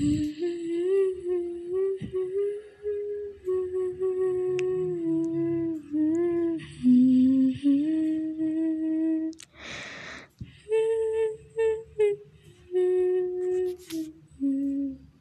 Mm-hmm.